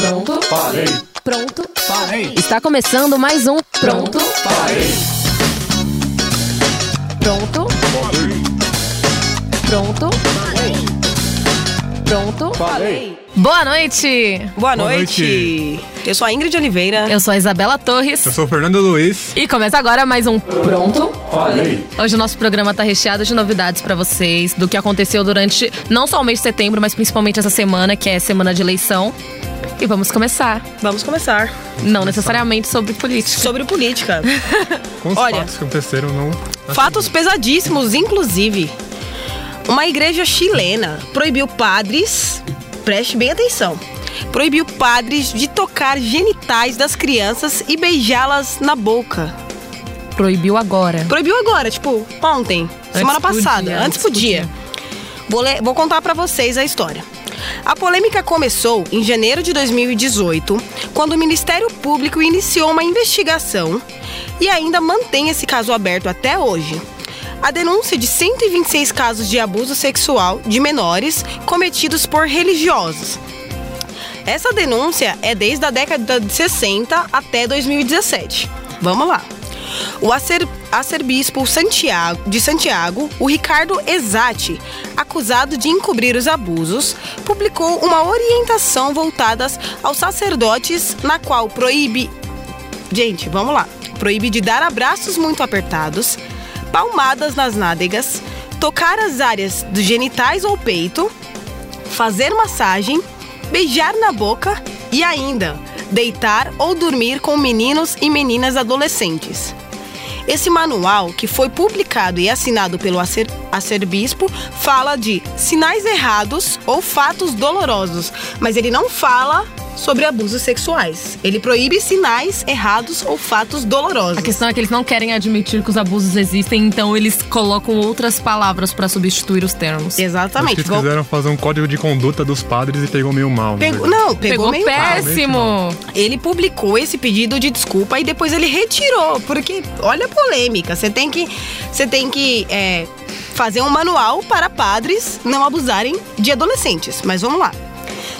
Pronto? Parei. Pronto? Parei. Está começando mais um Pronto? Parei. Pronto? Pronto? Pronto? Parei. Boa noite! Boa, Boa noite. noite. Eu sou a Ingrid Oliveira. Eu sou a Isabela Torres Eu sou o Fernando Luiz. e começa agora mais um Pronto? Parei. Hoje o nosso programa tá recheado de novidades pra vocês do que aconteceu durante não só o mês de setembro, mas principalmente essa semana, que é semana de eleição. E vamos começar. Vamos começar. Não necessariamente sobre política. Sobre política. Com os Olha. fatos que aconteceram no. Fatos pesadíssimos, inclusive. Uma igreja chilena proibiu padres, preste bem atenção, proibiu padres de tocar genitais das crianças e beijá-las na boca. Proibiu agora. Proibiu agora, tipo, ontem, semana podia, passada, antes antes podia. Vou, ler- vou contar pra vocês a história. A polêmica começou em janeiro de 2018, quando o Ministério Público iniciou uma investigação e ainda mantém esse caso aberto até hoje. A denúncia de 126 casos de abuso sexual de menores cometidos por religiosos. Essa denúncia é desde a década de 60 até 2017. Vamos lá. O arcebispo Santiago, de Santiago, o Ricardo Exati, acusado de encobrir os abusos, publicou uma orientação voltada aos sacerdotes na qual proíbe. Gente, vamos lá. Proíbe de dar abraços muito apertados, palmadas nas nádegas, tocar as áreas dos genitais ou peito, fazer massagem, beijar na boca e ainda deitar ou dormir com meninos e meninas adolescentes. Esse manual, que foi publicado e assinado pelo acer- arcebispo, fala de sinais errados ou fatos dolorosos, mas ele não fala sobre abusos sexuais. Ele proíbe sinais errados ou fatos dolorosos. A questão é que eles não querem admitir que os abusos existem, então eles colocam outras palavras pra substituir os termos. Exatamente. Eles quiseram fazer um código de conduta dos padres e pegou meio mal. né? Pegou- não, pegou, Pegou meio mal. péssimo! Ele publicou esse pedido de desculpa e depois ele retirou, porque olha a polêmica. Você tem que, você tem que é, fazer um manual para padres não abusarem de adolescentes. Mas vamos lá.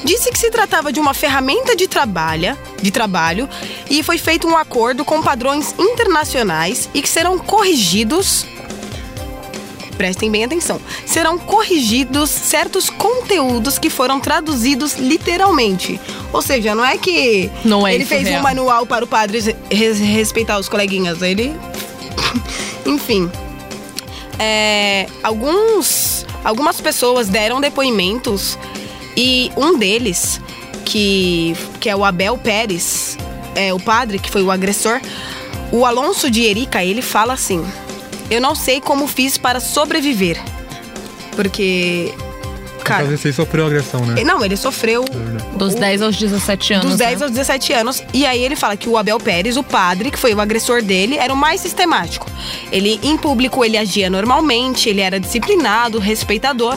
Disse que se tratava de uma ferramenta de trabalho, de trabalho e foi feito um acordo com padrões internacionais e que serão corrigidos prestem bem atenção, serão corrigidos certos conteúdos que foram traduzidos literalmente. Ou seja, não é que Não é ele fez real. um manual para o padre res- respeitar os coleguinhas. Ele. Enfim. É, alguns, algumas pessoas deram depoimentos e um deles, que, que é o Abel Pérez, é, o padre que foi o agressor, o Alonso de Erica, ele fala assim: Eu não sei como fiz para sobreviver. Porque. Cara. Fazer isso sofreu agressão, né? Não, ele sofreu Dos 10 aos 17 anos. dos 10 né? aos 17 anos. E aí ele fala que o Abel Pérez, o padre, que foi o agressor dele, era o mais sistemático. Ele, em público, ele agia normalmente, ele era disciplinado, respeitador.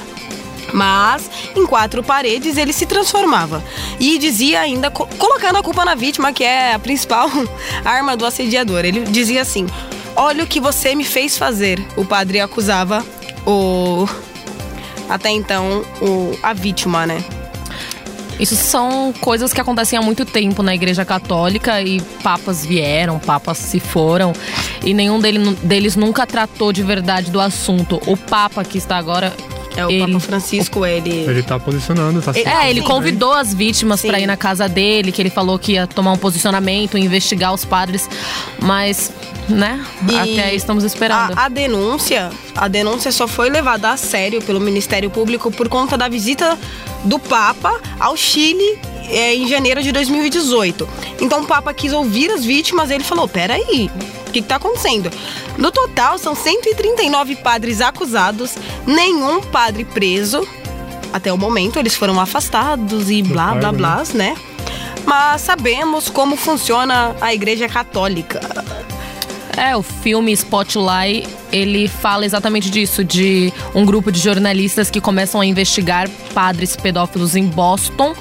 Mas, em quatro paredes, ele se transformava. E dizia ainda, co- colocando a culpa na vítima, que é a principal arma do assediador. Ele dizia assim: Olha o que você me fez fazer. O padre acusava o. Até então, o, a vítima, né? Isso são coisas que acontecem há muito tempo na Igreja Católica e papas vieram, papas se foram e nenhum dele- deles nunca tratou de verdade do assunto. O papa que está agora. É o ele, Papa Francisco, ele. Ele tá posicionando, tá se- É, ele Sim. convidou as vítimas pra ir na casa dele, que ele falou que ia tomar um posicionamento, investigar os padres, mas, né? E Até aí estamos esperando. A, a denúncia, a denúncia só foi levada a sério pelo Ministério Público por conta da visita do Papa ao Chile é, em janeiro de 2018. Então o Papa quis ouvir as vítimas e ele falou: peraí. O que está acontecendo? No total, são 139 padres acusados, nenhum padre preso. Até o momento, eles foram afastados e blá, blá, cargo, blá, né? Mas sabemos como funciona a Igreja Católica. É, o filme Spotlight, ele fala exatamente disso, de um grupo de jornalistas que começam a investigar padres pedófilos em Boston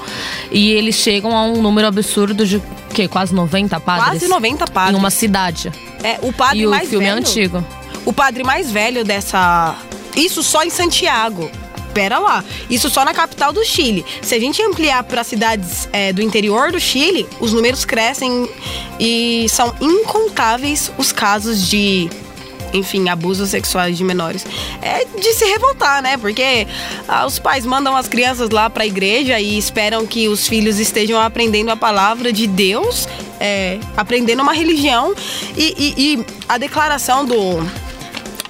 e eles chegam a um número absurdo de que quase 90 padres Quase 90 padres. em uma cidade. É, o padre e o mais filme velho, é antigo. O padre mais velho dessa. Isso só em Santiago. Pera lá. Isso só na capital do Chile. Se a gente ampliar para cidades é, do interior do Chile, os números crescem e são incontáveis os casos de enfim, abusos sexuais de menores. É de se revoltar, né? Porque ah, os pais mandam as crianças lá para a igreja e esperam que os filhos estejam aprendendo a palavra de Deus, é, aprendendo uma religião e, e, e a declaração do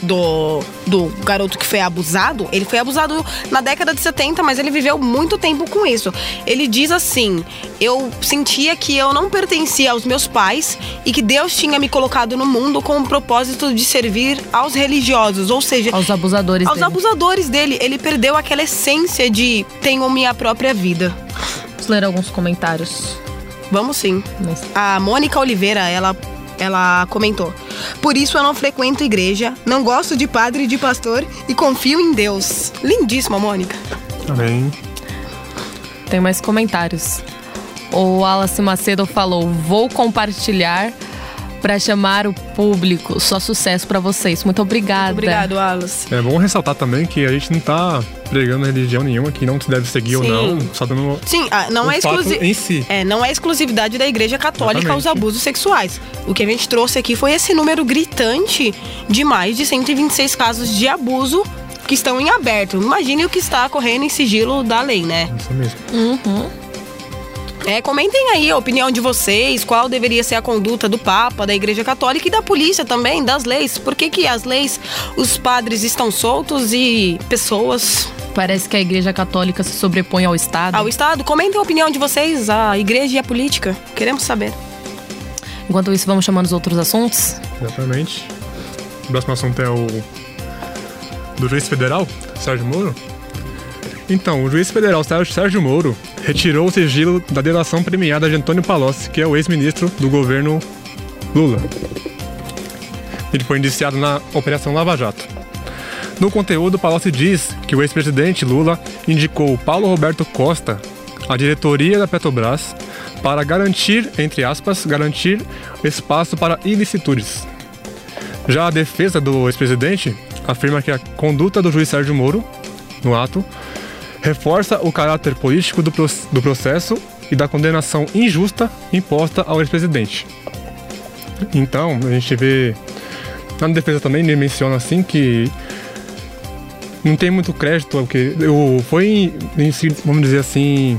do, do garoto que foi abusado, ele foi abusado na década de 70, mas ele viveu muito tempo com isso. Ele diz assim: Eu sentia que eu não pertencia aos meus pais e que Deus tinha me colocado no mundo com o propósito de servir aos religiosos, ou seja, aos abusadores aos dele. abusadores dele. Ele perdeu aquela essência de tenho minha própria vida. Vamos ler alguns comentários. Vamos sim. A Mônica Oliveira, ela ela comentou: Por isso eu não frequento igreja, não gosto de padre e de pastor e confio em Deus. Lindíssima, Mônica. Amém. Tem mais comentários. O Wallace Macedo falou: Vou compartilhar para chamar o público. Só sucesso para vocês. Muito obrigada. Muito obrigado, Alice. É bom ressaltar também que a gente não tá pregando religião nenhuma que não se deve seguir Sim. ou não, só dando Sim, ah, não é exclusivo em si. É, não é exclusividade da Igreja Católica Exatamente. os abusos sexuais. O que a gente trouxe aqui foi esse número gritante de mais de 126 casos de abuso que estão em aberto. Imagine o que está correndo em sigilo da lei, né? Isso mesmo. Uhum. É, comentem aí a opinião de vocês, qual deveria ser a conduta do Papa, da Igreja Católica e da polícia também, das leis. Por que, que as leis, os padres estão soltos e pessoas Parece que a Igreja Católica se sobrepõe ao Estado. Ao Estado? Comentem a opinião de vocês, a Igreja e a política. Queremos saber. Enquanto isso, vamos chamando os outros assuntos? Exatamente. O próximo assunto é o do juiz federal, Sérgio Moro. Então, o juiz federal Sérgio Moro retirou o sigilo da delação premiada de Antônio Palocci, que é o ex-ministro do governo Lula. Ele foi indiciado na Operação Lava Jato. No conteúdo, Palocci diz que o ex-presidente Lula indicou Paulo Roberto Costa à diretoria da Petrobras para garantir, entre aspas, garantir espaço para ilicitudes. Já a defesa do ex-presidente afirma que a conduta do juiz Sérgio Moro, no ato, reforça o caráter político do, do processo e da condenação injusta imposta ao ex-presidente. Então, a gente vê. Na defesa também ele menciona assim que não tem muito crédito, porque eu, foi, vamos dizer assim,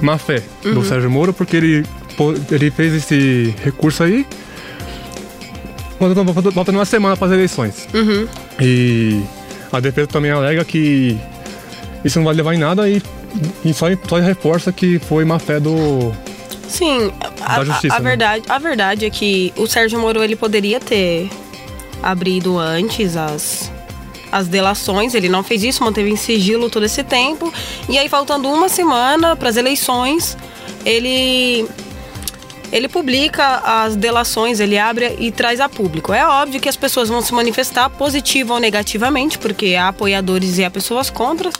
má fé uhum. do Sérgio Moro, porque ele, ele fez esse recurso aí faltando uma semana para as eleições. Uhum. E a defesa também alega que isso não vai levar em nada e, e só, só reforça que foi má fé do. Sim, a, justiça, a, a né? verdade, a verdade é que o Sérgio Moro ele poderia ter abrido antes as, as delações, ele não fez isso, manteve em sigilo todo esse tempo. E aí, faltando uma semana para as eleições, ele ele publica as delações, ele abre e traz a público. É óbvio que as pessoas vão se manifestar positiva ou negativamente, porque há apoiadores e há pessoas contra.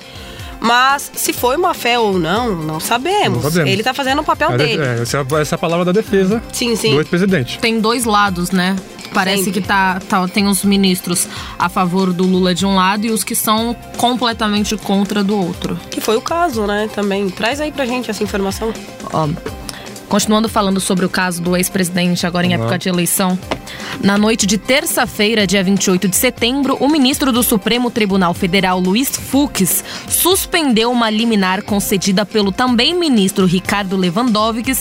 Mas se foi uma fé ou não, não sabemos. Não sabemos. Ele está fazendo o papel é, dele. É, essa, é essa é a palavra da defesa sim, sim. do ex-presidente. Tem dois lados, né? Parece Sempre. que tá, tá, tem os ministros a favor do Lula de um lado e os que são completamente contra do outro. Que foi o caso, né? Também. Traz aí pra gente essa informação. Ó, Continuando falando sobre o caso do ex-presidente, agora em uhum. época de eleição. Na noite de terça-feira, dia 28 de setembro, o ministro do Supremo Tribunal Federal, Luiz Fux, suspendeu uma liminar concedida pelo também ministro Ricardo Lewandowski,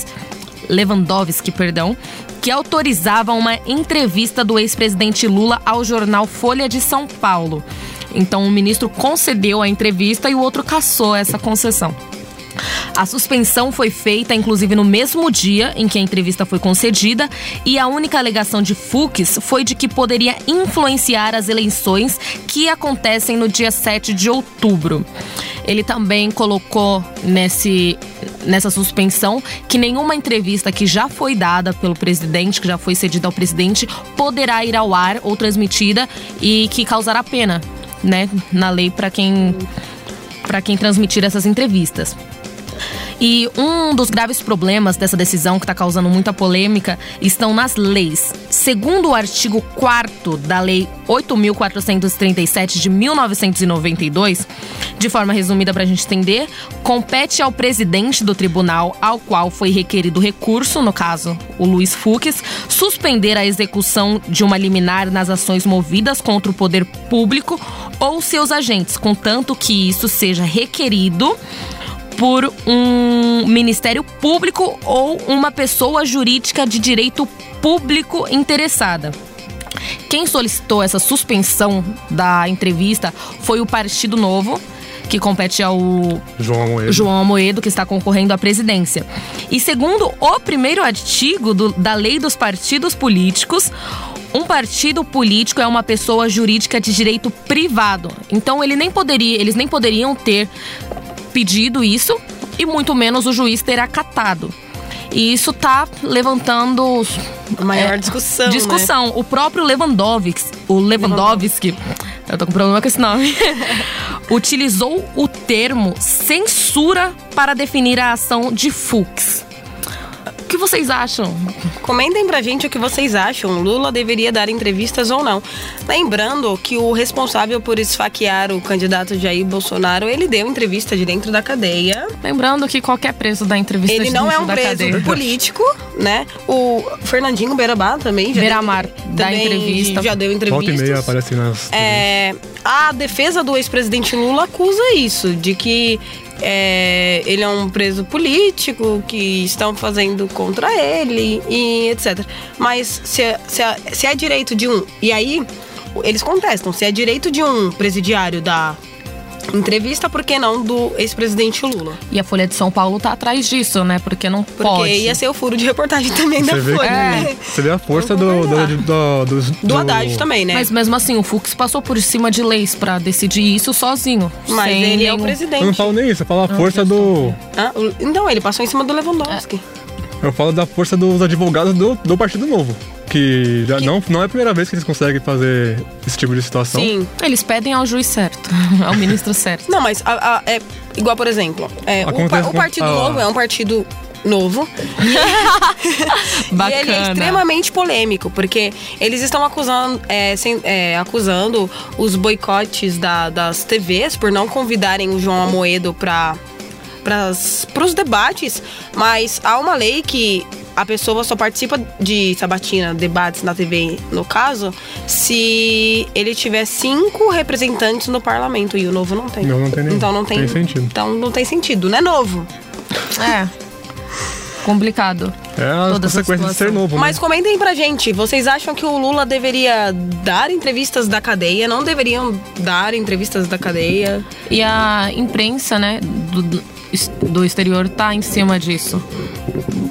Lewandowski, perdão, que autorizava uma entrevista do ex-presidente Lula ao jornal Folha de São Paulo. Então, o ministro concedeu a entrevista e o outro cassou essa concessão. A suspensão foi feita, inclusive, no mesmo dia em que a entrevista foi concedida, e a única alegação de Fux foi de que poderia influenciar as eleições que acontecem no dia 7 de outubro. Ele também colocou nesse, nessa suspensão que nenhuma entrevista que já foi dada pelo presidente, que já foi cedida ao presidente, poderá ir ao ar ou transmitida e que causará pena, né, na lei para quem para quem transmitir essas entrevistas. E um dos graves problemas dessa decisão que está causando muita polêmica estão nas leis. Segundo o artigo 4 da Lei 8.437 de 1992, de forma resumida para a gente entender, compete ao presidente do tribunal ao qual foi requerido recurso, no caso o Luiz Fux, suspender a execução de uma liminar nas ações movidas contra o poder público ou seus agentes, contanto que isso seja requerido por um ministério público ou uma pessoa jurídica de direito público interessada. Quem solicitou essa suspensão da entrevista foi o Partido Novo, que compete ao João Amoedo. João Amoedo, que está concorrendo à presidência. E segundo o primeiro artigo do- da Lei dos Partidos Políticos, um partido político é uma pessoa jurídica de direito privado. Então ele nem poderia, eles nem poderiam ter pedido isso e muito menos o juiz ter acatado. E isso tá levantando A maior é, discussão. né? discussão. O próprio Lewandowski, o Lewandowski, eu tô com problema com esse nome, utilizou o termo censura para definir a ação de Fux. O que vocês acham? Comentem pra gente o que vocês acham. Lula deveria dar entrevistas ou não. Lembrando que o responsável por esfaquear o candidato Jair Bolsonaro, ele deu entrevista de dentro da cadeia. Lembrando que qualquer preso dá entrevista Ele de não é dentro um da preso cadeia. político, né? O Fernandinho Beirabá também já Beiramar deu, dá também entrevista. Já deu Volta e meia aparece nas. É, a defesa do ex-presidente Lula acusa isso, de que é, ele é um preso político, que estão fazendo contra ele e etc. Mas se é, se é- se é direito de um. E aí, eles contestam, se é direito de um presidiário da entrevista, por que não do ex-presidente Lula? E a Folha de São Paulo tá atrás disso, né? Porque não Porque pode. ia ser o furo de reportagem também da Você vê, Folha. que, né? você vê a força do, do, do, dos- Do Haddad também, né? Mas mesmo assim, o Fux passou por cima de leis pra decidir isso sozinho. Mas sem ele é o nenhum- presidente. Eu não falo nem isso, eu falo a força do. Ah, então, ele passou em cima do Lewandowski. Eu falo da força dos advogados do, do Partido Novo. Que já Que- Não, não é a primeira vez que eles conseguem fazer esse tipo de situação. Sim. Eles pedem ao juiz certo, ao ministro certo. Não, mas a- a- é igual, por exemplo, é, o, Acontece o Partido ah. Novo é um partido novo Bacana. e ele é extremamente polêmico, porque eles estão acusando, é, sem- é, acusando os boicotes da- das TVs por não convidarem o João Amoedo para os debates, mas há uma lei que a pessoa só participa de sabatina, debates na TV, no caso, se ele tiver cinco representantes no parlamento e o novo não tem. Não, não tem nenhum. Então não tem, Tem sentido. Então não tem sentido, não é novo. É. Complicado. É a Toda essa consequência de ser novo, Mas né? comentem pra gente, vocês acham que o Lula deveria dar entrevistas da cadeia? Não deveriam dar entrevistas da cadeia? E a imprensa, né, do, do exterior tá em cima disso.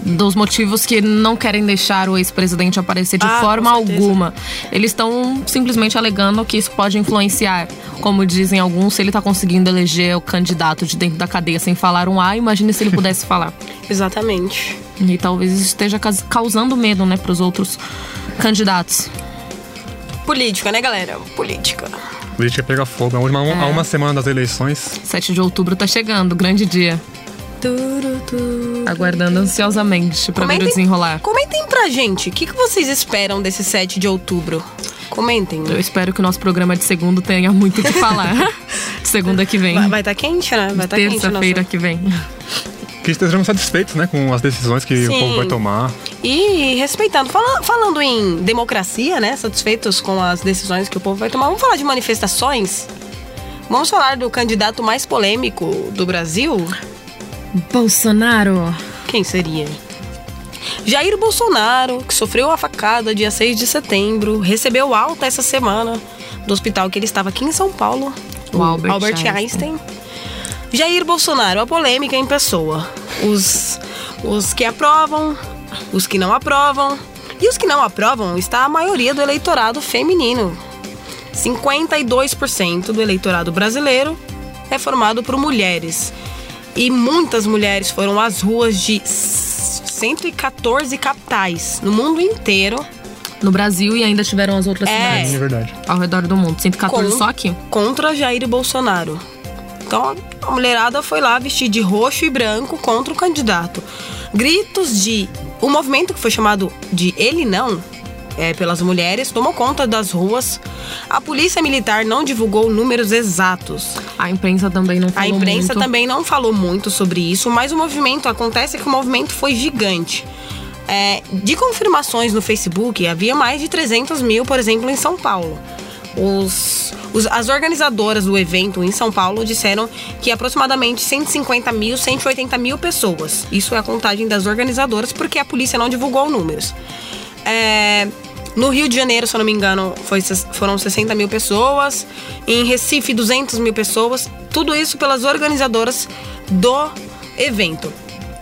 Dos motivos que não querem deixar o ex-presidente aparecer de Ah, forma alguma. Eles estão simplesmente alegando que isso pode influenciar. Como dizem alguns, se ele tá conseguindo eleger o candidato de dentro da cadeia sem falar um A, imagine se ele pudesse falar. Exatamente. E talvez isso esteja causando medo, né, pros outros candidatos. Política, né, galera? Política. Política pega fogo. A uma, É. a uma semana das eleições. 7 de outubro tá chegando, grande dia. Aguardando ansiosamente pra ver o desenrolar. comentem pra gente, o que, que vocês esperam desse 7 de outubro? Comentem. Eu espero que o nosso programa de segundo tenha muito o que falar. segunda que vem. Vai estar quente, né? Vai estar quente. Terça-feira nossa. que vem. Que estejamos satisfeitos, né? Com as decisões que Sim. o povo vai tomar. E respeitando, fala- falando em democracia, né? Satisfeitos com as decisões que o povo vai tomar. Vamos falar de manifestações? Vamos falar do candidato mais polêmico do Brasil? Bolsonaro. Quem seria? Jair Bolsonaro, que sofreu a facada dia 6 de setembro, recebeu alta essa semana do hospital que ele estava aqui em São Paulo, O Albert Einstein. Einstein. Jair Bolsonaro, a polêmica em pessoa. Os, os que aprovam, os que não aprovam. E os que não aprovam está a maioria do eleitorado feminino. 52% do eleitorado brasileiro é formado por mulheres. E muitas mulheres foram às ruas de 114 capitais no mundo inteiro No Brasil e ainda tiveram as outras É. cidades É verdade. ao redor do mundo. 114 Com- só aqui. contra Jair Bolsonaro. Então a mulherada foi lá vestir de roxo e branco contra o candidato. Gritos de. O movimento que foi chamado de Ele Não, é, pelas mulheres, tomou conta das ruas. A polícia militar não divulgou números exatos. A imprensa também não falou A imprensa muito. também não falou muito sobre isso, mas o movimento acontece que o movimento foi gigante. É, de confirmações no Facebook, havia mais de 300 mil, por exemplo, em São Paulo. Os, os- as organizadoras do evento em São Paulo disseram que aproximadamente 150 mil, 180 mil pessoas. Isso é a contagem das organizadoras, porque a polícia não divulgou números. É, no Rio de Janeiro, se eu não me engano, foi, foram 60 mil pessoas. Em Recife, 200 mil pessoas. Tudo isso pelas organizadoras do evento.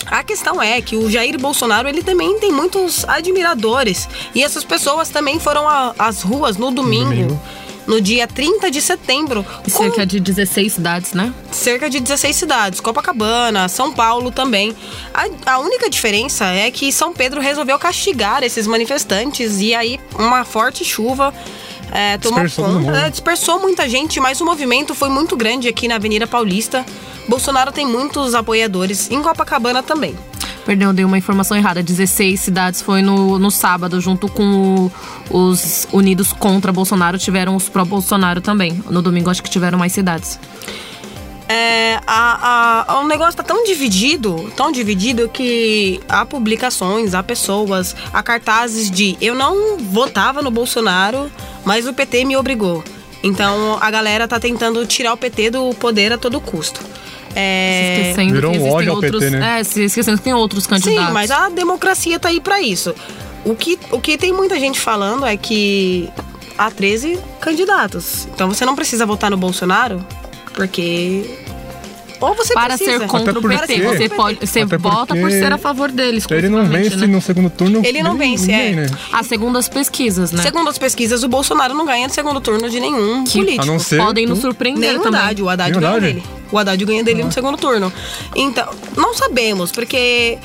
A questão é que o Jair Bolsonaro ele também tem muitos admiradores e essas pessoas também foram às ruas no domingo, domingo. No dia 30 de setembro, E com cerca de 16 cidades, né? cerca de 16 cidades, Copacabana, São Paulo também. A, a única diferença é que São Pedro resolveu castigar esses manifestantes e aí uma forte chuva é, tomou Dispersou conta, dispersou muita gente, mas o movimento foi muito grande aqui na Avenida Paulista. Bolsonaro tem muitos apoiadores em Copacabana também. Perdão, dei uma informação errada. 16 cidades foi no, no sábado, junto com o- os Unidos contra Bolsonaro, tiveram os pró-Bolsonaro também. No domingo acho que tiveram mais cidades. É, a, a- o negócio tá tão dividido, tão dividido que há publicações, há pessoas, há cartazes de eu não votava no Bolsonaro, mas o PT me obrigou. Então a galera tá tentando tirar o PT do poder a todo custo. É, Se esquecendo Virou que um ao outros. PT, né? É, se esquecendo que tem outros candidatos. Sim, mas a democracia tá aí pra isso. O que, o que tem muita gente falando é que há 13 candidatos. Então você não precisa votar no Bolsonaro, porque. Ou você Para precisa. ser contra o PT, você, pode, você vota por ser a favor deles. Ele não vence né? no segundo turno. Ele não vence, ninguém, é. né? Ah, segundo as pesquisas, né? Segundo as pesquisas, o Bolsonaro não ganha no segundo turno de nenhum Que- político. A não ser Podem nos surpreender Nem o também. Haddad, o Haddad Nem ganha Haddad? dele. O Haddad ganha dele no segundo turno. Então, não sabemos, porque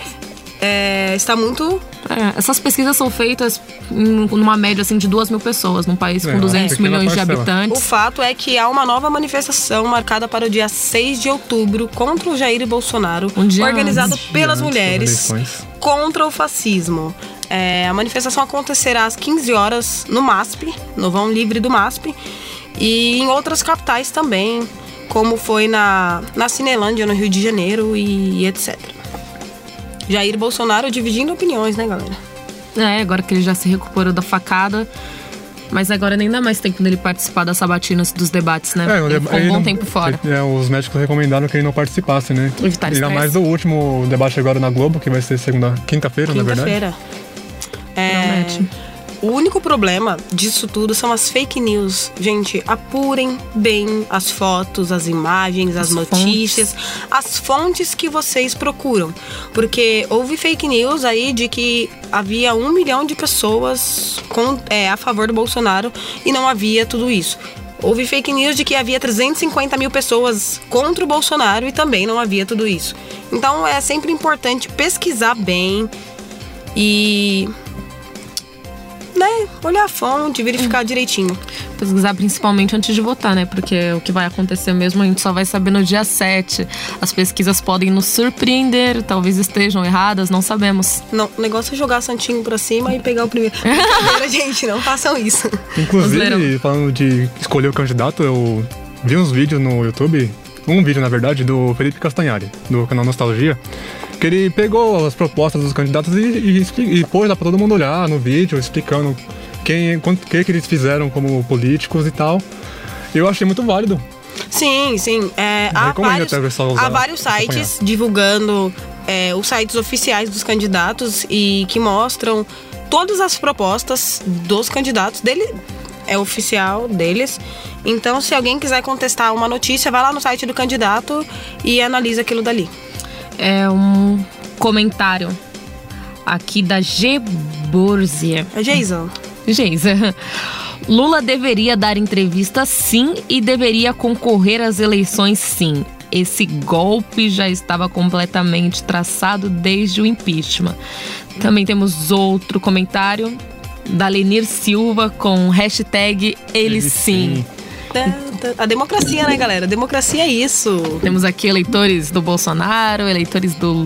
é, está muito. É, essas pesquisas são feitas numa média assim, de duas mil pessoas, num país É, com uma 200 pequena milhões de parcela. O habitantes. fato é que há uma nova manifestação marcada para o dia 6 de outubro contra o Jair Bolsonaro, Um organizado antes. pelas mulheres contra o fascismo. É, a manifestação acontecerá às 15 horas no MASP, no vão livre do MASP, e em outras capitais também, como foi na, na Cinelândia, no Rio de Janeiro e, e etc. Jair Bolsonaro dividindo opiniões, né, galera? É, agora que ele já se recuperou da facada. Mas agora nem dá mais tempo dele participar das sabatinas dos debates, né? É, o ele deba- ficou um ele bom não- tempo fora. é, os médicos recomendaram que ele não participasse, né? Evitar Ainda estresse. mais do último debate agora na Globo, que vai ser segunda, quinta-feira, na verdade. Quinta-feira. É, Promete. O único problema disso tudo são as fake news. Gente, apurem bem as fotos, as imagens, as, As notícias, as fontes que vocês procuram. Porque houve fake news aí de que havia um milhão de pessoas com- é, a favor do Bolsonaro e não havia tudo isso. Houve fake news de que havia 350 mil pessoas contra o Bolsonaro e também não havia tudo isso. Então é sempre importante pesquisar bem e. Né, olhar a fonte, verificar direitinho. Pesquisar principalmente antes de votar, né? Porque o que vai acontecer mesmo a gente só vai saber no dia 7. As pesquisas podem nos surpreender, talvez estejam erradas, não sabemos. Não, o negócio é jogar Santinho pra cima e pegar o primeiro. Brincadeira, gente, não façam isso. Inclusive, falando de escolher o candidato, eu vi uns vídeos no YouTube, um vídeo na verdade, do Felipe Castanhari, do canal Nostalgia, que ele pegou as propostas dos candidatos e, e, e pôs lá pra todo mundo olhar no vídeo, explicando quem, quanto que, que eles fizeram como políticos e tal. Eu achei muito válido. Sim, sim. É, há, vários, há vários acompanhar. sites divulgando é, os sites oficiais dos candidatos e que mostram todas as propostas dos candidatos dele. É oficial deles. Então, se alguém quiser contestar uma notícia, vai lá no site do candidato e analisa aquilo dali. É um comentário aqui da G. Borzia. É. Geisa. Lula deveria dar entrevista sim e deveria concorrer às eleições sim. Esse golpe já estava completamente traçado desde o impeachment. Também temos outro comentário da Lenir Silva com hashtag ele Ele sim. sim. A democracia, né, galera? Democracia é isso. Temos aqui eleitores do Bolsonaro, eleitores do.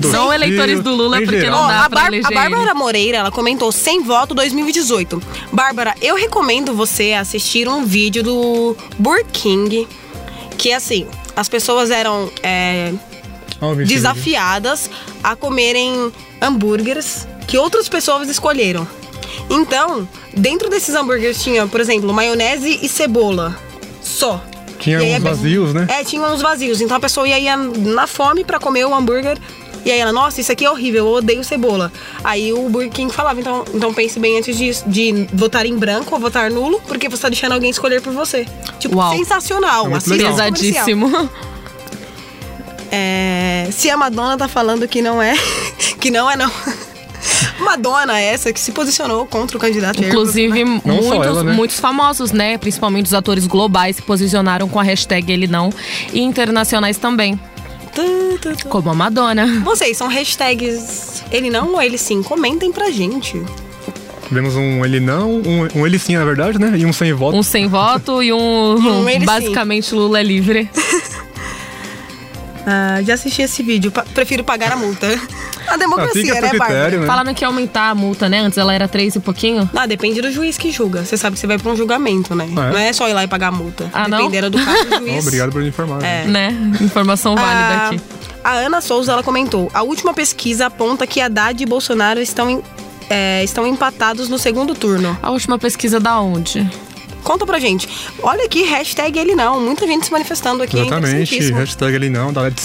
Ciro, eleitores do Lula, porque geral. não dá a, pra eleger a Bárbara. Moreira, ela comentou sem voto 2018. Bárbara, eu recomendo você assistir um vídeo do Burger King, que assim, as pessoas eram é, desafiadas a comerem hambúrgueres que outras pessoas escolheram. Então, dentro desses hambúrgueres tinha, por exemplo, maionese e cebola. Só. Tinha aí uns vazios, né? É, tinha uns vazios. Então a pessoa ia, ia na fome pra comer o hambúrguer. E aí ela, nossa, isso aqui é horrível, eu odeio cebola. Aí o Burger King falava, então, então pense bem antes de, de votar em branco ou votar nulo, porque você tá deixando alguém escolher por você. Tipo, Uau. sensacional. É comercial. Pesadíssimo. É, se a Madonna tá falando que não é, que não é não. Madonna é essa que se posicionou contra o candidato Jair Inclusive, só muitos, ela, né? muitos famosos, né? Principalmente os atores globais se posicionaram com a hashtag ele não. E internacionais também, Tu, tu, tu. como a Madonna. Vocês são hashtags ele não ou ele sim? Comentem pra gente. Tivemos um ele não, um, um ele sim, na verdade, né? E um sem voto. Um sem voto e um, um ele sim. basicamente Lula é livre. Ah, já assisti esse vídeo, pa- prefiro pagar a multa. A Ah, democracia, né, Bárbara? né? Falaram que ia aumentar a multa, né? Antes ela era três e pouquinho. Não, depende do juiz que julga. Você sabe que você vai pra um julgamento, né? Ah, é? Não é só ir lá e pagar a multa. Ah, não? Dependendo do caso do juiz. obrigado por informar. É. Né? Informação válida a, aqui. a Ana Souza ela comentou: a última pesquisa aponta que Haddad e Bolsonaro estão, em- é, estão empatados no segundo turno. A última pesquisa da onde? Conta pra gente. Olha aqui, hashtag ele não. Muita gente se manifestando aqui. Exatamente. Hashtag ele não, da Led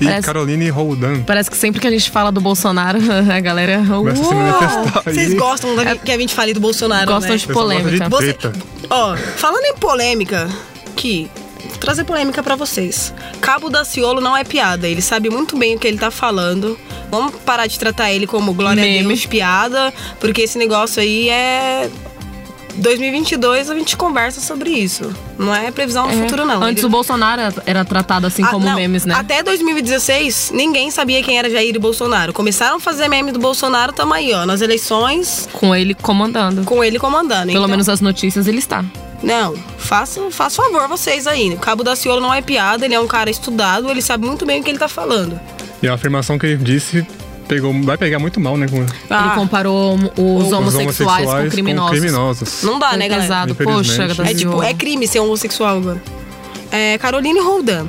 e Parece- Caroline Roldan. Parece que sempre que a gente fala do Bolsonaro, a galera. Começa a se. Vocês gostam da- que a gente fale do Bolsonaro, Gostam né? de Pessoal gosta polêmica. de Você, ó, falando em polêmica, que vou trazer polêmica pra vocês. Cabo Daciolo não é piada, ele sabe muito bem o que ele tá falando. Vamos parar de tratar ele como glória Meme. a Deus, piada, porque esse negócio aí é 2022 a gente conversa sobre isso. Não é previsão do É. futuro não. Antes Ele- o Bolsonaro era- tratado assim Ah, como não, memes, né? Até 2016, ninguém sabia quem era Jair Bolsonaro. Começaram a fazer meme do Bolsonaro, tamo aí, ó, nas eleições, Com ele comandando. com ele comandando. Pelo Então- menos as notícias ele está. Não, faça, faça favor vocês aí. O Cabo da Ciolo não é piada, ele é um cara estudado, ele sabe muito bem o que ele tá falando. E a afirmação que ele disse pegou, vai pegar muito mal, né? Com Ele Ah, comparou os, os homossexuais, com criminosos. criminosos. não dá, né, galera? pesado. Poxa, É tipo, é crime ser homossexual agora. É, Caroline Roldan.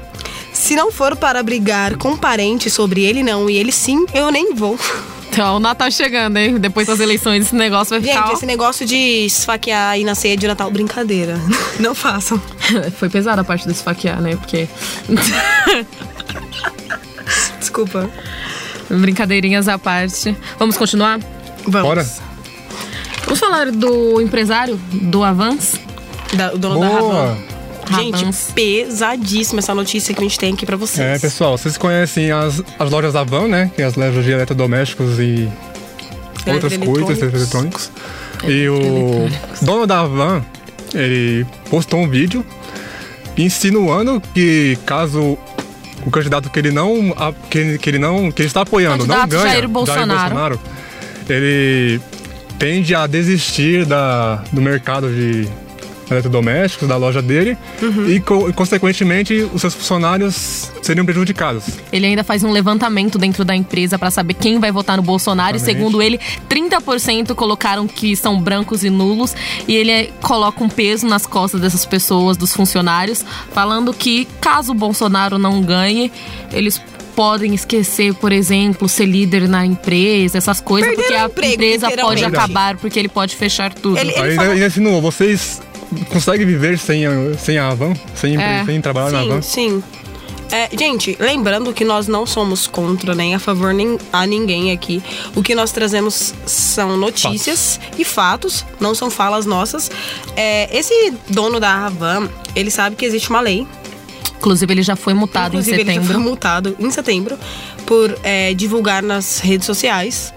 Se não for para brigar com parentes sobre ele não e ele sim, eu nem vou. Então, o Natal chegando, hein? Depois das eleições, esse negócio vai ficar. Gente, esse negócio de esfaquear aí na ceia de Natal, brincadeira. Não façam. Foi pesada a parte do esfaquear, né? Porque. Desculpa. Brincadeirinhas à parte. Vamos continuar? Vamos. Bora. Vamos falar do empresário do Avans? Da- o dono da Boa. Ravan. Gente, Ravans. pesadíssima essa notícia que a gente tem aqui pra vocês. É, pessoal, vocês conhecem as, as lojas da Van, né? Que é as lojas de eletrodomésticos e outras coisas, eletrônicos. E o dono da Van, ele postou um vídeo insinuando que caso o candidato que ele não que, ele- que ele não que ele está apoiando não ganha, Jair Bolsonaro. ele tende a desistir da, do mercado de eletrodomésticos da loja dele Uhum. e, co- e, consequentemente os seus funcionários seriam prejudicados. Ele ainda faz um levantamento dentro da empresa para saber quem vai votar no Bolsonaro. E Exatamente. segundo ele, 30% colocaram que são brancos e nulos. E ele é- coloca um peso nas costas dessas pessoas, dos funcionários, falando que caso o Bolsonaro não ganhe, eles podem esquecer, por exemplo, ser líder na empresa, essas coisas, Perderam porque a emprego, empresa pode acabar, porque ele pode fechar tudo. Ele- Ainda, falou- insinuou, vocês conseguem viver sem a, sem a Van? Sem, É. sem trabalhar na Van? Sim, sim. É, gente, lembrando que nós não somos contra nem a favor nem a ninguém aqui. O que nós trazemos são notícias e fatos, não são falas nossas. É, esse dono da Ravan, ele sabe que existe uma lei. Inclusive, ele já foi multado Inclusive, em ele já setembro. foi multado em setembro por é, divulgar nas redes sociais.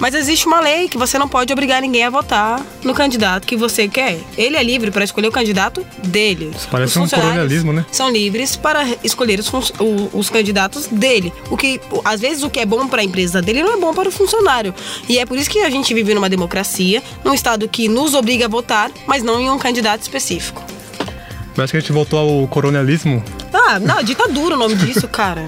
Mas existe uma lei que você não pode obrigar ninguém a votar no candidato que você quer. Ele é livre para escolher o candidato dele. Isso parece um colonialismo, né? São livres para escolher os, o- os candidatos dele. O que, às vezes, o que é bom para a empresa dele não é bom para o funcionário. E é por isso que a gente vive numa democracia, num estado que nos obriga a votar, mas não em um candidato específico. Parece que a gente voltou ao coronelismo. Ah, não, ditadura o nome disso, cara.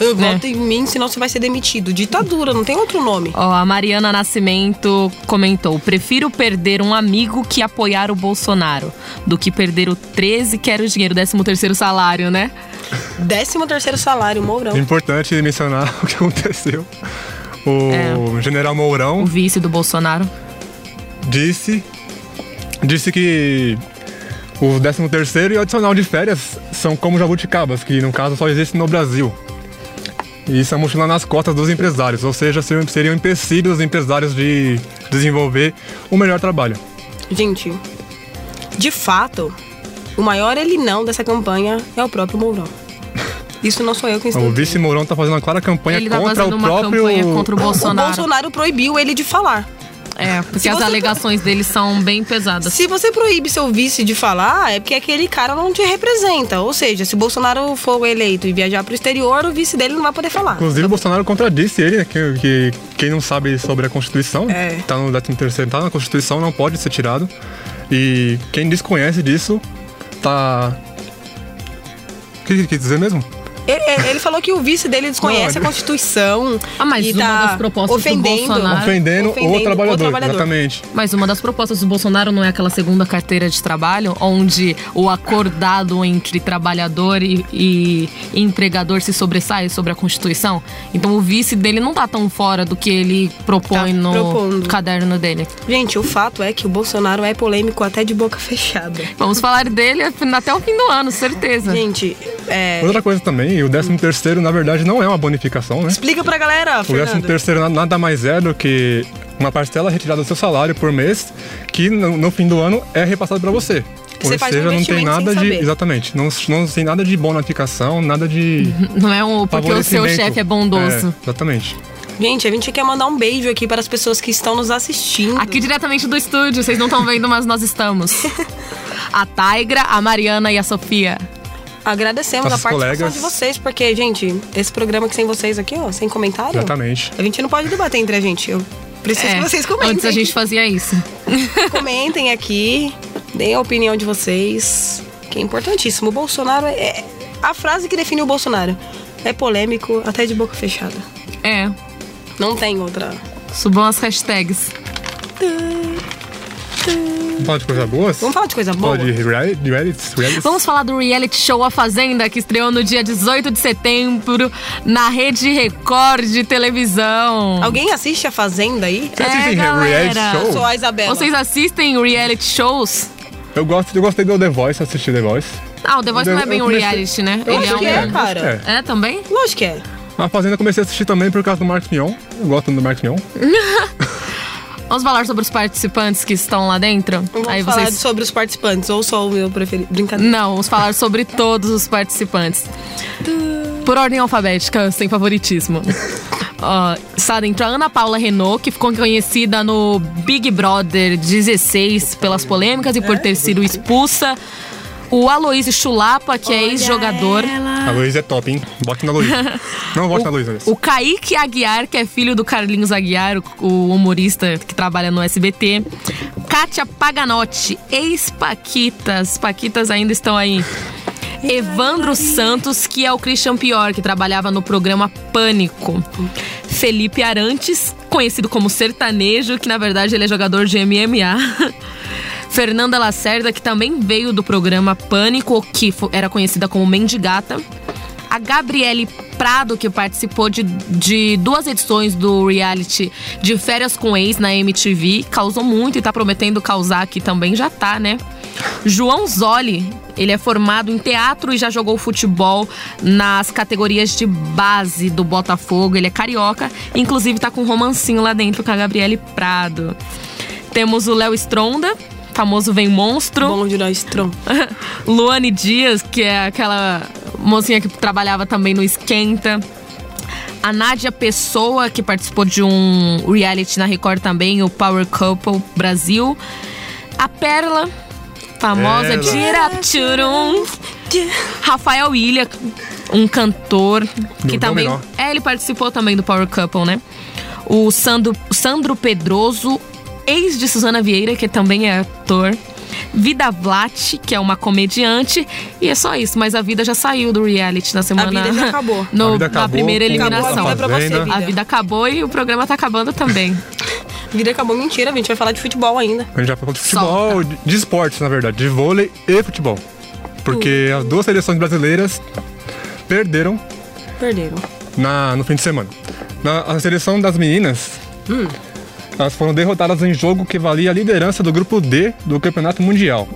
Eu voto em mim, senão você vai ser demitido. Ditadura, não tem outro nome. Ó, a Mariana Nascimento comentou: prefiro perder um amigo que apoiar o Bolsonaro do que perder o 13 que era o dinheiro, 13 terceiro salário, né? Décimo terceiro salário, Mourão. É importante mencionar o que aconteceu. O general Mourão O vice do Bolsonaro. disse disse que o 13 terceiro e o adicional de férias são como jabuticabas, que no caso só existem no Brasil. E isso é mochila nas costas dos empresários, ou seja, seriam, seriam empecilhos dos empresários de desenvolver o melhor trabalho. Gente, de fato, o maior ele não dessa campanha é o próprio Mourão. Isso não sou eu quem estou O vice Mourão tá fazendo uma clara campanha Ele tá contra fazendo o uma próprio. campanha contra o O Bolsonaro. Bolsonaro proibiu ele de falar. É, porque Se as alegações dele são bem pesadas. Se você proíbe seu vice de falar, é porque aquele cara não te representa. Ou seja, se Bolsonaro for eleito e viajar pro exterior, o vice dele não vai poder falar. Inclusive, o Bolsonaro contradisse ele, né? Que, que quem não sabe sobre a Constituição, É. tá no 13 terceiro, tá na Constituição, não pode ser tirado. E quem desconhece disso, tá... O que ele quis dizer mesmo? Ele, ele falou que o vice dele desconhece Não, a Constituição. Ah, mas e uma tá das propostas do ofendendo, Bolsonaro- Ofendendo, ofendendo o, trabalhador, exatamente. Mas uma das propostas do Bolsonaro não é aquela segunda carteira de trabalho, onde o acordado entre trabalhador e, e empregador se sobressai sobre a Constituição? Então o vice dele não tá tão fora do que ele propõe Tá no propondo. caderno dele. Gente, o fato é que o Bolsonaro é polêmico até de boca fechada. Vamos falar dele até o fim do ano, certeza. Gente, é, Outra coisa também, o 13 terceiro, na verdade, não é uma bonificação, né? explica pra galera, O 13 Fernando. terceiro na- nada mais é do que uma parcela retirada do seu salário por mês, que no, no fim do ano é repassado para você. Você Ou faz um seja, não tem nada de. saber. Exatamente. Não, não tem nada de bonificação, nada de. Não é um, porque o seu chefe é bondoso. É, exatamente. Gente, a gente quer mandar um beijo aqui para as pessoas que estão nos assistindo. Aqui diretamente do estúdio, vocês não estão vendo, mas nós estamos. A Taigra, a Mariana e a Sofia. Agradecemos Nossos a participação colegas. de vocês, porque, gente, esse programa que sem vocês aqui, ó, sem comentário, Exatamente. a gente não pode debater entre a gente. Eu preciso que vocês comentem. É, antes a gente fazia isso. Comentem aqui, deem a opinião de vocês, que é importantíssimo. O Bolsonaro é. A frase que define o Bolsonaro é polêmico até de boca fechada. É, Não tem outra. subam as hashtags. Vamos falar de coisas boas? Vamos falar de coisa boa? Falar de reality, reality, reality. Vamos falar do reality show A Fazenda, que estreou no dia 18 de setembro na Rede Record de televisão. Alguém assiste a Fazenda aí? Você assiste É, reality galera. show? Sou a Isabela. Vocês assistem reality shows? Eu, gosto, eu gostei do The Voice, assisti The Voice. Ah, o The Voice Eu- não é bem eu um comecei- reality, né? Eu Ele acho é que é, acho cara. que É, também? Lógico que é. A Fazenda eu comecei a assistir também por causa do Marcos Mion. Eu gosto do Marcos Mion. Vamos falar sobre os participantes que estão lá dentro? Vamos Aí falar vocês. sobre os participantes, ou só o meu preferido. Brincadeira. Não, vamos falar sobre todos os participantes. Por ordem alfabética, sem favoritismo. Ó, está dentro a Ana Paula Renault, que ficou conhecida no Big Brother 16 pelas polêmicas e por ter sido expulsa. O Aloysio Chulapa, que é ex-jogador. A Luísa é top, hein? Bote na Luísa. Não vote na Luísa. O Kaique Aguiar, que é filho do Carlinhos Aguiar, o, o humorista que trabalha no SBT. Kátia Paganotti, ex-Paquitas. Paquitas ainda estão aí. Evandro Santos, que é o Christian Pior, que trabalhava no programa Pânico. Felipe Arantes, conhecido como sertanejo, que na verdade ele é jogador de MMA. Fernanda Lacerda, que também veio do programa Pânico, que era conhecida como Mendigata. A Gabriele Prado, que participou de, de duas edições do reality de Férias com Ex na MTV, causou muito e tá prometendo causar aqui também, já tá, né? João Zoli, ele é formado em teatro e já jogou futebol nas categorias de base do Botafogo. Ele é carioca, inclusive tá com um romancinho lá dentro com a Gabriele Prado. Temos o Léo Stronda, famoso Vem Monstro. Bom de nós, Tron. Luane Dias, que é aquela mocinha que trabalhava também no Esquenta. A Nádia Pessoa, que participou de um reality na Record também, o Power Couple Brasil. A Perla, famosa Tchurum. Rafael Ilha, um cantor que Do também. É, ele participou também do Power Couple, né? O Sandro, Sandro Pedroso, ex de Suzana Vieira, que também é ator. Vida Vlat, que é uma comediante, e é só isso. Mas a vida já saiu do reality na semana. vida já acabou. no- A vida na acabou primeira com eliminação. Acabou a vida pra você, vida. A vida acabou e o programa tá acabando também. Vida acabou mentira, a gente vai falar de futebol ainda. A gente já falou de futebol, de, de esportes, na verdade, de vôlei e futebol. Porque as duas seleções brasileiras perderam Perderam. na, no fim de semana. Na a seleção das meninas, elas foram derrotadas em jogo que valia a liderança do grupo D do Campeonato Mundial.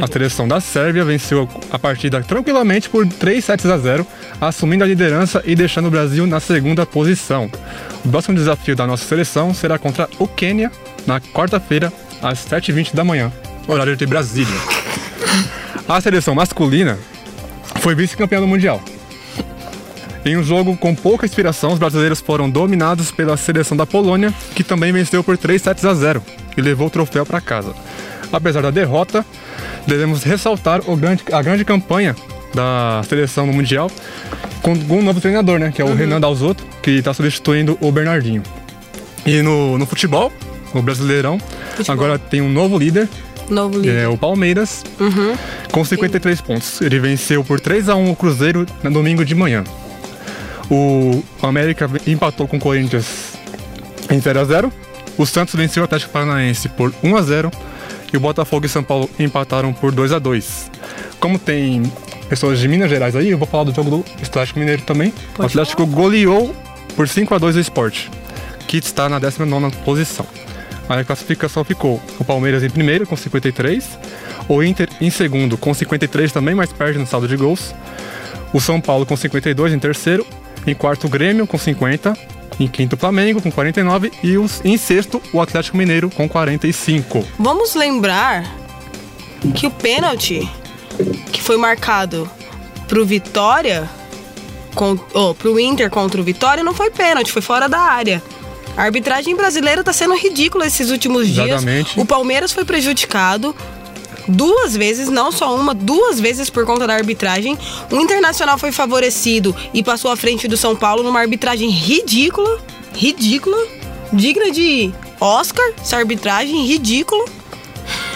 A seleção da Sérvia venceu a partida tranquilamente por 3 sets a 0, assumindo a liderança e deixando o Brasil na segunda posição. O próximo desafio da nossa seleção será contra o Quênia na quarta-feira, às 7h20 da manhã, horário de Brasília. A seleção masculina foi vice-campeã do Mundial. Em um jogo com pouca inspiração, os brasileiros foram dominados pela seleção da Polônia, que também venceu por 3 sets a 0 e levou o troféu para casa. Apesar da derrota, devemos ressaltar grande- a grande campanha da seleção no Mundial com um novo treinador, né? Que é o Renan Dalzotto, que está substituindo o Bernardinho. E no, no futebol, o Brasileirão, Futebol. agora tem um novo líder, Novo líder. é o Palmeiras, com 53 pontos. Ele venceu por 3 a 1 o Cruzeiro no domingo de manhã. O América empatou com o Corinthians em 0 a 0. O Santos venceu o Atlético Paranaense por 1 a 0 e o Botafogo e São Paulo empataram por 2 a 2. Como tem pessoas de Minas Gerais aí, eu vou falar do jogo do Atlético Mineiro também. o Atlético goleou por 5 a 2 o Sport, que está na 19ª posição. Aí a classificação ficou o Palmeiras em primeiro com 53, o Inter em segundo com 53 também, mas perde no saldo de gols. O São Paulo com 52 em terceiro, em quarto o Grêmio com 50, em quinto o Flamengo com 49 e os, em sexto o Atlético Mineiro com 45. Vamos lembrar que o pênalti que foi marcado pro Vitória, con- oh, pro Inter contra o Vitória, não foi pênalti, foi fora da área. A arbitragem brasileira tá sendo ridícula esses últimos dias. Exatamente. O Palmeiras foi prejudicado duas vezes, não só uma, duas vezes por conta da arbitragem. O Internacional foi favorecido e passou à frente do São Paulo numa arbitragem ridícula, ridícula, digna de Oscar, essa arbitragem ridícula.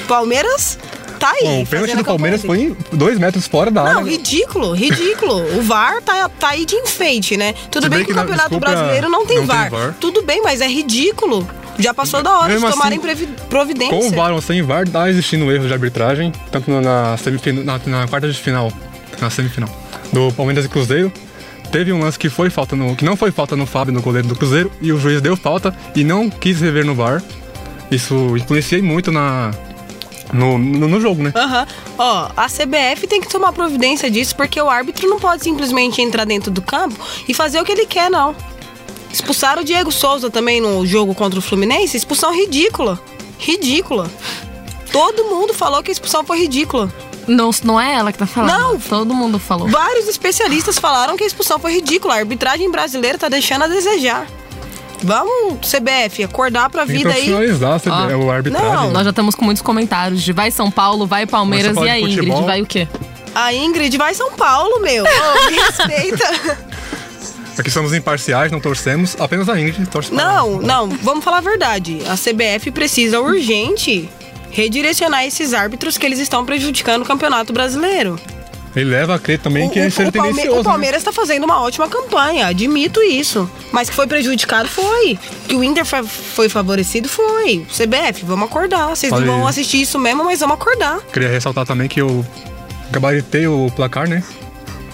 Palmeiras tá aí. Bom, o pênalti do Palmeiras foi em dois metros fora da Não, área. ridículo, ridículo. O VAR tá, tá aí de enfeite, né? Tudo bem bem que o Campeonato desculpa, Brasileiro não tem, não tem VAR. VAR. Tudo bem, mas é ridículo. Já passou da hora Mesmo de tomarem assim, providência. Com o VAR ou sem VAR, tá existindo erro de arbitragem, tanto na, na, na quarta de final, na semifinal, do Palmeiras e Cruzeiro. Teve um lance que foi falta no, que não foi falta no Fábio, no goleiro do Cruzeiro, e o juiz deu falta e não quis rever no VAR. Isso influencia muito na, no, no, no jogo, né? Aham. Ó, a CBF tem que tomar providência disso, porque o árbitro não pode simplesmente entrar dentro do campo e fazer o que ele quer, não. Expulsaram o Diego Souza também no jogo contra o Fluminense. Expulsão ridícula. Ridícula. Todo mundo falou que a expulsão foi ridícula. Não, não é ela que tá falando. Não. Todo mundo falou. Vários especialistas falaram que a expulsão foi ridícula. A arbitragem brasileira tá deixando a desejar. Vamos, CBF, acordar pra vida aí. Ah. CB- o arbitragem. Não. Nós já estamos com muitos comentários de vai São Paulo, vai Palmeiras e a Ingrid. futebol? Vai o quê? A Ingrid vai São Paulo, meu. Ô, me respeita. Aqui somos imparciais, não torcemos, apenas a Ingrid torce para- Não, não, vamos falar a verdade. A CBF precisa urgente redirecionar esses árbitros que eles estão prejudicando o Campeonato Brasileiro. Ele leva a crer também O, que é o- ser o Palme- o né? Palmeiras está fazendo uma ótima campanha, admito isso. Mas que foi prejudicado, foi. Que o Inter foi favorecido, foi. CBF, vamos acordar. Vocês não vão assistir isso mesmo, mas vamos acordar. Queria ressaltar também que eu gabaritei o placar, né?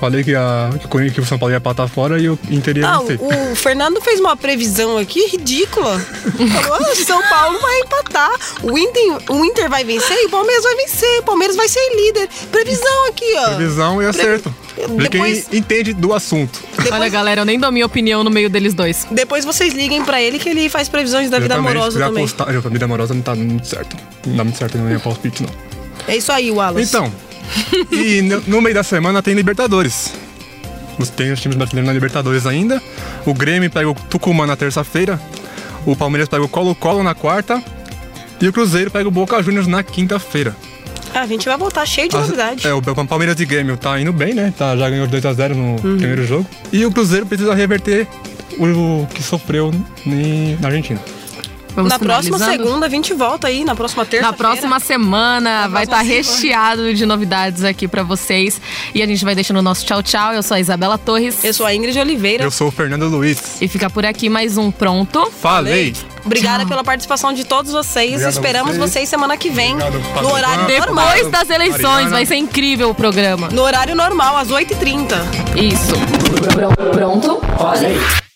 Falei que, a, que o o São Paulo ia patar fora e o Inter ia Não, vencer. o Fernando fez uma previsão aqui ridícula. Falou, "Ah, São Paulo vai empatar. O Inter, o Inter vai vencer e o Palmeiras vai vencer. O Palmeiras vai ser líder. Previsão aqui, ó. Previsão e acerto. De Depois- quem entende do assunto. Olha, Depois, galera, eu nem dou minha opinião no meio deles dois. depois vocês liguem pra ele que ele faz previsões da vida amorosa também. apostar- a vida amorosa não tá muito certo. Não dá muito certo na minha palpite, não. É isso aí, Wallace. Então, e no, no meio da semana tem Libertadores. Tem os times brasileiros na Libertadores ainda. O Grêmio pega o Tucumã na terça-feira. O Palmeiras pega o Colo-Colo na quarta. E o Cruzeiro pega o Boca Juniors na quinta-feira. Ah, a gente vai voltar cheio de As- novidade. É, o Palmeiras e Grêmio tá indo bem, né? Tá, já ganhou 2x0 no Uhum. primeiro jogo. E o Cruzeiro precisa reverter o, que sofreu ni- na Argentina. Vamos na próxima segunda, a gente volta aí, na próxima terça Na próxima semana vai estar próxima recheado de novidades aqui pra vocês. E a gente vai deixando o nosso tchau, tchau. Eu sou a Isabela Torres. Eu sou a Ingrid Oliveira. Eu sou o Fernando Luiz. E fica por aqui mais um Pronto. Falei! Obrigada pela participação de todos vocês. Obrigado Esperamos vocês. vocês. semana que vem, Obrigado, no horário Depois normal. Depois das eleições, Mariana. vai ser incrível o programa. No horário normal, às 8h30. Isso. Pronto? Falei.